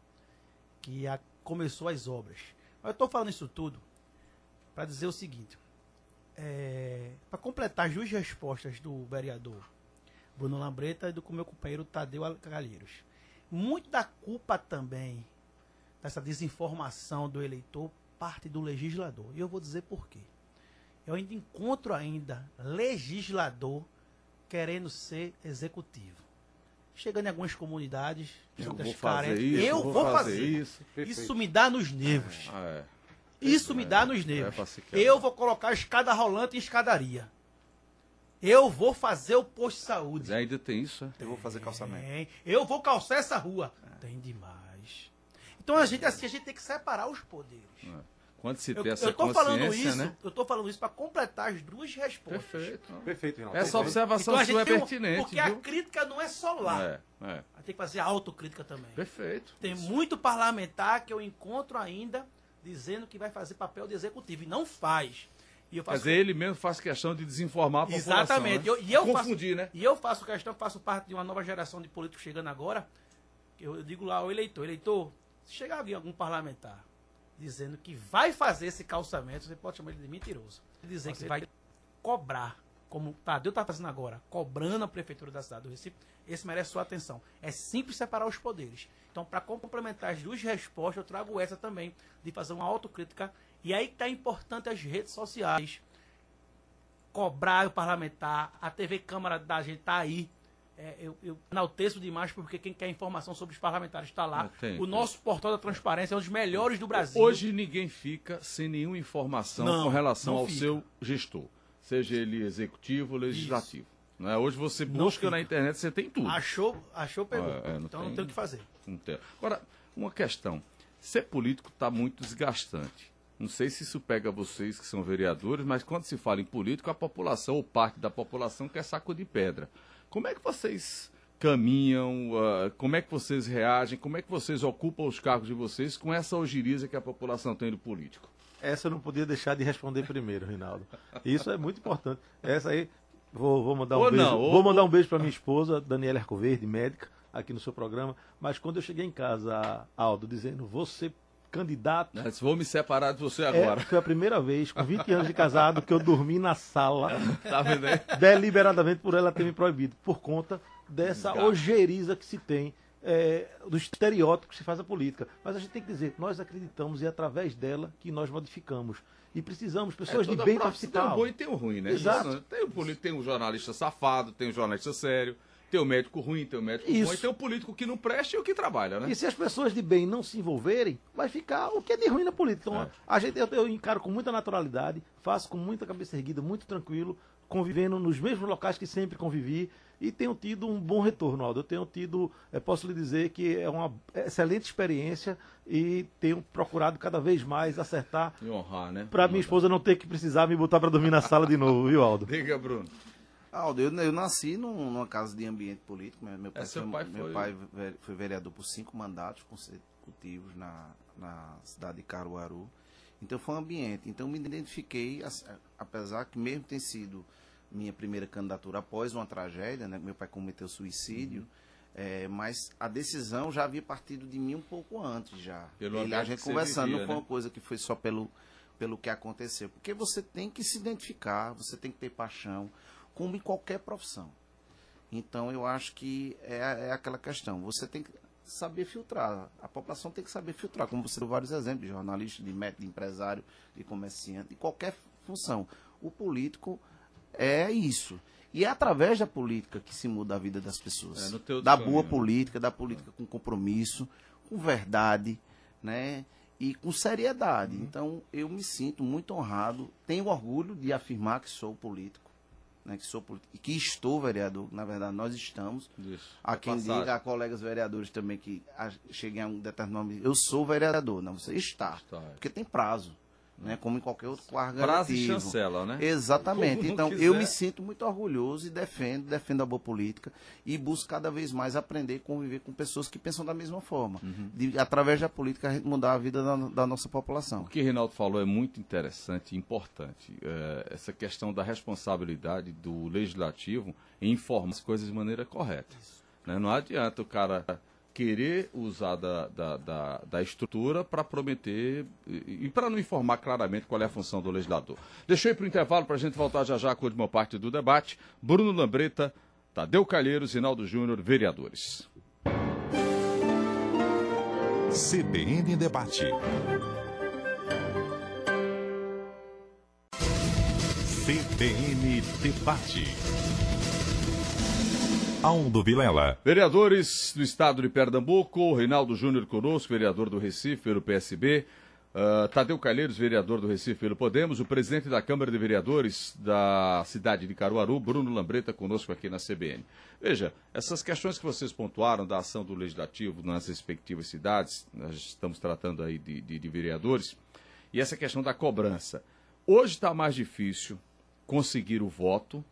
que a- começou as obras. Mas eu estou falando isso tudo para dizer o seguinte: para completar as duas respostas do vereador Bruno Lambreta e do meu companheiro Tadeu Calheiros. Muito da culpa também dessa desinformação do eleitor parte do legislador. E eu vou dizer por quê. Eu ainda encontro ainda legislador querendo ser executivo. Chegando em algumas comunidades, Eu vou fazer carentes, isso, eu vou vou fazer fazer. isso. Perfeito. Isso me dá nos nervos. Ah, é. Isso me É, dá nos é nervos. pra se quebrar. eu vou colocar escada rolante em escadaria. Eu vou fazer o posto de saúde. Mas ainda tem isso, é? Eu vou fazer calçamento. Tem. Eu vou calçar essa rua. Tem demais. Então a gente assim, a gente tem que separar os poderes. Quando se Eu, tem essa eu tô falando consciência, isso, né? eu tô falando isso para completar as duas respostas. Perfeito. Perfeito, Reinaldo. Essa observação Então sua é tem um- pertinente, Porque viu? a crítica não é só lá. É, é. Tem que fazer autocrítica também. Perfeito. Tem muito parlamentar que eu encontro ainda dizendo que vai fazer papel de executivo e não faz. E eu Quer faço dizer, ele mesmo faz questão de desinformar a população. Exatamente. né? Eu- e eu Confundir, faço, né? E eu faço questão, faço parte de uma nova geração de políticos chegando agora. Eu, eu digo lá ao eleitor, eleitor, se chegar alguém, algum parlamentar, dizendo que vai fazer esse calçamento, você pode chamar ele de mentiroso. Dizer que vai cobrar, como o Tadeu está fazendo agora, cobrando a prefeitura da cidade do Recife, esse merece sua atenção. É simples separar os poderes. Então, para complementar as duas respostas, eu trago essa também, de fazer uma autocrítica E aí que está importante as redes sociais. Cobrar o parlamentar, a TV Câmara da gente está aí. É, eu, eu enalteço demais porque quem quer informação sobre os parlamentares está lá. É, tem, o tem. nosso portal da transparência é um dos melhores do Brasil. Hoje ninguém fica sem nenhuma informação Não, com relação ao fica. seu gestor, seja ele executivo ou legislativo. Não é? Hoje você busca na internet, você tem tudo. Achou, achou, pegou. É, é, não então tem- não tem o que fazer. Agora, uma questão. Ser político está muito desgastante. Não sei se isso pega vocês que são vereadores, mas quando se fala em político, a população ou parte da população quer saco de pedra. Como é que vocês caminham? ah, como é que vocês reagem? Como é que vocês ocupam os cargos de vocês com essa ogiriza que a população tem do político? Essa eu não podia deixar de responder primeiro, Rinaldo. Isso é muito importante. Essa aí, vou, vou mandar um Ou beijo. não, ou- Vou mandar um beijo para minha esposa, Daniela Arcoverde, médica, aqui no seu programa. Mas quando eu cheguei em casa, Aldo, dizendo, você candidato. Né? Vou me separar de você É, agora. foi a primeira vez, com 20 anos de casado, que eu dormi na sala. Tá vendo aí? Deliberadamente por ela ter me proibido, por conta dessa Desgaste. ojeriza que se tem, é, do estereótipo que se faz a política. Mas a gente tem que dizer, nós acreditamos e é através dela que nós modificamos. E precisamos, pessoas É, de bem participar. Tem o bom e tem o ruim, né? Exato. Isso, Tem o político, tem o jornalista safado, tem o jornalista sério, tem o médico ruim, tem o médico Isso. bom, e tem o político que não presta e o que trabalha, né? E se as pessoas de bem não se envolverem, vai ficar o que é de ruim na política. Então, É. a gente, eu, eu encaro com muita naturalidade, faço com muita cabeça erguida, muito tranquilo, convivendo nos mesmos locais que sempre convivi e tenho tido um bom retorno, Aldo. Eu tenho tido, eh, posso lhe dizer que é uma excelente experiência e tenho procurado cada vez mais acertar E honrar, né? para minha esposa não ter que precisar me botar para dormir na sala de novo, viu, Aldo? Diga, Bruno. Aldo, eu, eu nasci num- numa casa de ambiente político. Meu, meu pai, É, seu foi, pai meu foi- pai foi vereador por cinco mandatos consecutivos na, na cidade de Caruaru. Então foi um ambiente. Então me identifiquei, apesar que mesmo ter sido minha primeira candidatura após uma tragédia, né? Meu pai cometeu suicídio. Uhum. é, mas a decisão já havia partido de mim um pouco antes já. Pelo Ele, a gente conversando, vivia, não foi né? uma coisa que foi só pelo, pelo que aconteceu. Porque você tem que se identificar, você tem que ter paixão, como em qualquer profissão. Então eu acho que é, é aquela questão. Você tem que saber filtrar. A população tem que saber filtrar, como você deu vários exemplos de jornalista, de médico, de empresário, de comerciante, de qualquer função. O político é isso. E é através da política que se muda a vida das pessoas. É, da boa né? política, da política com compromisso, com verdade, né? E com seriedade. Uhum. Então, eu me sinto muito honrado, tenho orgulho de afirmar que sou político, né? Que sou e que estou vereador. Na verdade, nós estamos. Isso. Há É quem passagem. diga, há colegas vereadores também que cheguem a um determinado momento, eu sou vereador. Não, você está. Está. Porque tem prazo. Né, como em qualquer outro cargo Prazo e eletivo. chancela, né? Exatamente. Então, quiser. eu me sinto muito orgulhoso e defendo, defendo a boa política e busco cada vez mais aprender e conviver com pessoas que pensam da mesma forma. Uhum. De, através da política, a gente mudar a vida da, da nossa população. O que Reinaldo falou é muito interessante e importante. É, essa questão da responsabilidade do legislativo em informar as coisas de maneira correta. Né? Não adianta o cara querer usar da, da, da, da estrutura para prometer e, e para não informar claramente qual é a função do legislador. Ir para o intervalo para a gente voltar já já com a última parte do debate. Bruno Lambreta, Tadeu Calheiros, Rinaldo Júnior, vereadores. CBN Debate. CBN Debate. Aldo Vilela. Vereadores do estado de Pernambuco, Reinaldo Júnior conosco, vereador do Recife pelo PSB, uh, Tadeu Calheiros, vereador do Recife pelo Podemos, o presidente da Câmara de Vereadores da cidade de Caruaru, Bruno Lambreta, conosco aqui na CBN. Veja, essas questões que vocês pontuaram da ação do Legislativo nas respectivas cidades, nós estamos tratando aí de, de, de vereadores, e essa questão da cobrança. Hoje está mais difícil conseguir o voto,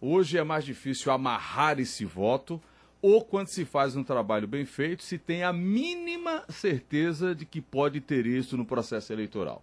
Hoje é mais difícil amarrar esse voto, ou quando se faz um trabalho bem feito, se tem a mínima certeza de que pode ter isso no processo eleitoral.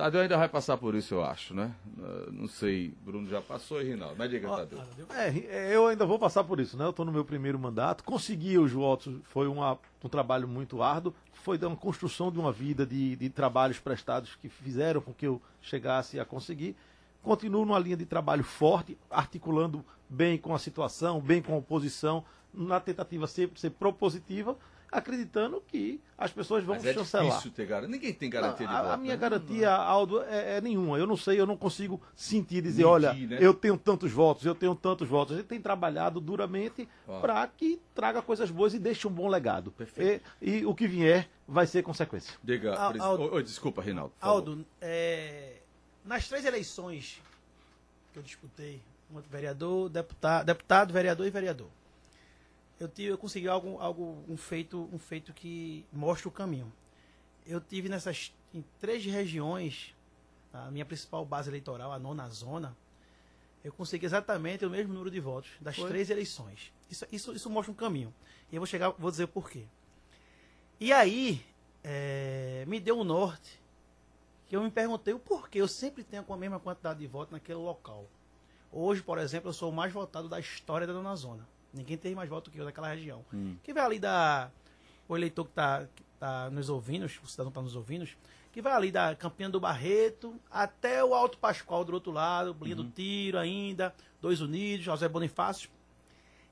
Tadeu ainda vai passar por isso, eu acho, né? Uh, não sei, Bruno já passou e Rinaldo. Mas diga, Tadeu. É, eu ainda vou passar por isso, né? Eu estou no meu primeiro mandato. Conseguir os votos foi uma, um trabalho muito árduo. Foi uma construção de uma vida de, de trabalhos prestados que fizeram com que eu chegasse a conseguir. Continuo numa linha de trabalho forte, articulando bem com a situação, bem com a oposição, na tentativa sempre de ser propositiva acreditando que as pessoas vão Mas é chancelar. difícil ter garantia. Ninguém tem garantia Não, de a, voto. a minha né? garantia, Aldo, é, é nenhuma. Eu não sei, eu não consigo sentir, dizer, Medir, olha, né? eu tenho tantos votos, eu tenho tantos votos. A gente tem trabalhado duramente para que traga coisas boas e deixe um bom legado. E, e o que vier vai ser consequência. Diga, Al- Aldo- oi, desculpa, Reinaldo. Aldo, é, nas três eleições que eu disputei, um vereador, deputado, deputado, vereador e vereador, eu tive, eu consegui algo, algo, um feito, um feito que mostra o caminho. Eu tive nessas em três regiões, a minha principal base eleitoral, a nona zona, eu consegui exatamente o mesmo número de votos das Foi? três eleições. Isso, isso, isso mostra um caminho. E eu vou chegar, vou dizer o porquê. E aí, é, me deu um norte que eu me perguntei o porquê eu sempre tenho a mesma quantidade de votos naquele local. Hoje, por exemplo, eu sou o mais votado da história da Dona Zona. Ninguém tem mais voto que eu naquela região. Hum. Que vai ali da. O eleitor que está tá nos ouvindo, o cidadão está nos ouvindo, que vai ali da Campinha do Barreto até o Alto Pascoal do outro lado, Linha do Tiro ainda, Dois Unidos, José Bonifácio.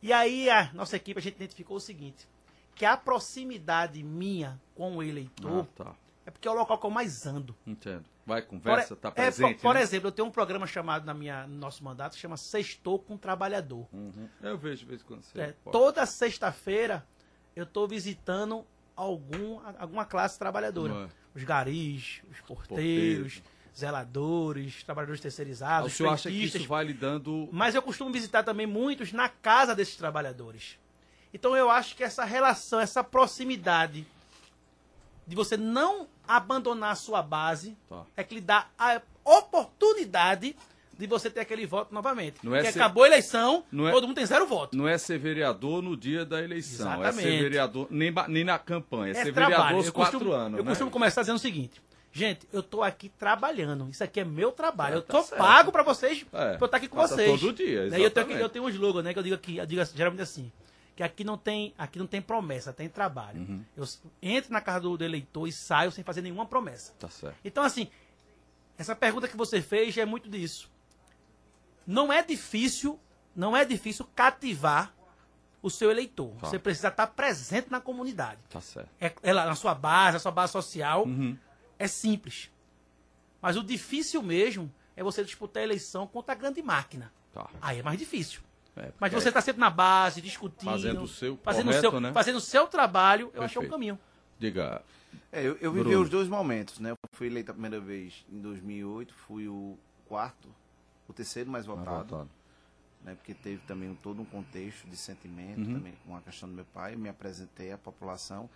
E aí a nossa equipe a gente identificou o seguinte: que a proximidade minha com o eleitor Ah, tá. É porque é o local que eu mais ando. Entendo. Vai, conversa, Por- tá é, presente. por, por né? exemplo, eu tenho um programa chamado na minha, no nosso mandato que chama Sextou com o Trabalhador. Uhum. Eu vejo de vez em quando você. É, toda sexta-feira eu estou visitando algum, alguma classe trabalhadora. É. Os garis, os porteiros, Porteiros. zeladores, trabalhadores Ah, terceirizados, o senhor acha que isso vai lhe dando. Mas eu costumo visitar também muitos na casa desses trabalhadores. Então eu acho que essa relação, essa proximidade de você não abandonar a sua base Tá. é que lhe dá a oportunidade de você ter aquele voto novamente. Não é Porque ser- acabou a eleição, é- todo mundo tem zero voto. Não é ser vereador no dia da eleição. É Exatamente. ser vereador nem, nem na campanha. É, ser trabalho. vereador aos quatro costumo- anos. Eu né? costumo começar dizendo o seguinte. Gente, eu tô aqui trabalhando. Isso aqui é meu trabalho. É, eu tá tô certo. pago pra vocês, É, pra eu estar aqui com vocês. todo dia, Né? E eu tenho, exatamente. eu tenho um slogan, né? Que eu digo aqui, eu digo assim, geralmente assim. Que aqui não tem, aqui não tem promessa, tem trabalho. Uhum. Eu entro na casa do, do eleitor e saio sem fazer nenhuma promessa. Tá certo. Então, assim, essa pergunta que você fez é muito disso. Não é difícil, não é difícil cativar o seu eleitor. Tá. Você precisa estar presente na comunidade. Tá certo. É, é na sua base, na sua base social. Uhum. É simples. Mas o difícil mesmo é você disputar a eleição contra a grande máquina. Tá. Aí é mais difícil. É, Mas porque você está sempre na base, discutindo. Fazendo o seu fazendo o correto, seu, né? fazendo o seu trabalho, eu acho que é o Perfeito. caminho. Diga. É, eu, eu vivi os dois momentos, né? Eu fui eleito a primeira vez em 2008, fui o quarto, o terceiro mais votado, votado. né? Porque teve também todo um contexto de sentimento, Uhum. também com a questão do meu pai, me apresentei à população.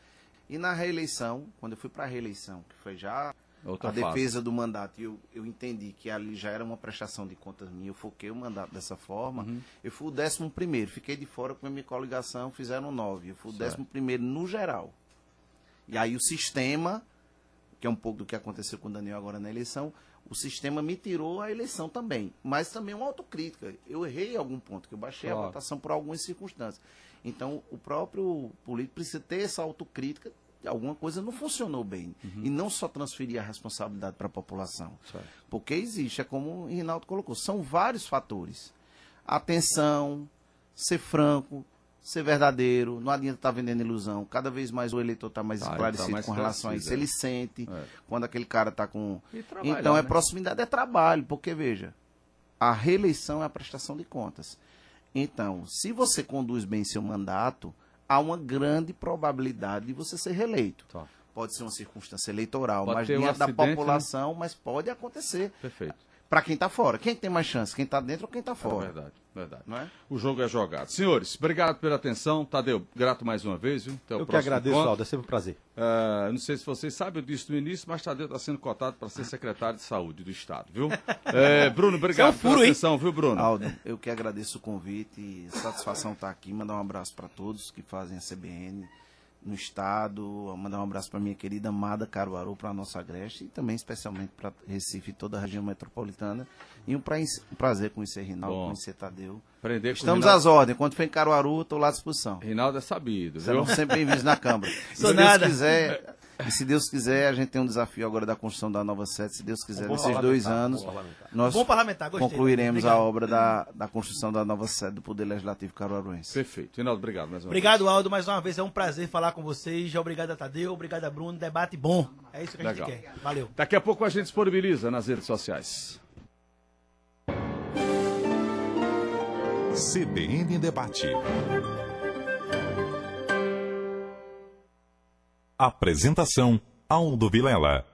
E na reeleição, quando eu fui para a reeleição, que foi já Outra a fase. defesa do mandato, e eu, eu entendi que ali já era uma prestação de contas minha, eu foquei o mandato dessa forma, Uhum. eu fui o décimo primeiro, fiquei de fora com a minha coligação, fizeram nove, eu fui o Certo. décimo primeiro no geral. E aí o sistema, que é um pouco do que aconteceu com o Daniel agora na eleição, o sistema me tirou a eleição também. Mas também uma autocrítica. Eu errei em algum ponto, que eu baixei Claro. a votação por algumas circunstâncias. Então, o próprio político precisa ter essa autocrítica. Alguma coisa não funcionou bem. E não só transferir a responsabilidade para a população. Certo. Porque existe, é como o Rinaldo colocou, são vários fatores. Atenção, ser franco, ser verdadeiro, não adianta estar vendendo ilusão. Cada vez mais o eleitor está mais Tá, ele tá esclarecido mais com relação a isso. esclarecido, Ele é. sente É. quando aquele cara está com. Então é né? proximidade, é trabalho, porque veja, a reeleição é a prestação de contas. Então, se você conduz bem seu mandato, há uma grande probabilidade de você ser reeleito. Tá. Pode ser uma circunstância eleitoral, Pode mas ter um diante da né? população, mas pode acontecer. Perfeito. Para quem está fora. Quem tem mais chance? Quem está dentro ou quem está É fora? verdade, verdade. Não é? O jogo é jogado. Senhores, obrigado pela atenção. Tadeu, grato mais uma vez, viu? Até o Eu que agradeço, encontro. Aldo, é sempre um prazer. Ah, não sei se vocês sabem, eu disse no início, mas Tadeu está sendo cotado para ser secretário de saúde do Estado, viu? É, Bruno, obrigado é um furo, pela hein? atenção, viu, Bruno? Aldo, eu que agradeço o convite e satisfação estar aqui. Mandar um abraço para todos que fazem a CBN no estado. Mandar um abraço para minha querida amada Caruaru, para a nossa Agreste e também especialmente para Recife e toda a região metropolitana. E um, pra- um prazer conhecer Rinaldo, Bom. conhecer Tadeu. Aprender com o Estamos Rinaldo. às ordens. Quando for em Caruaru, estou lá à disposição. Reinaldo é sabido? Serão sempre bem-vindos na Câmara. Se Deus nada. quiser, E se Deus quiser, a gente tem um desafio agora da construção da nova sede. Se Deus quiser, Um nesses dois anos, um bom parlamentar. nós Bom gostei, concluiremos Obrigado. a obra da, da construção da nova sede do Poder Legislativo Caruaruense. Perfeito. Reinaldo, obrigado mais uma Obrigado, Aldo, mais uma vez. É um prazer falar com vocês. Obrigado a Tadeu, obrigado a Bruno. Debate bom. É isso que a gente Legal. quer. Valeu. Daqui a pouco a gente disponibiliza nas redes sociais. CBN Debate. Apresentação: Aldo Vilela.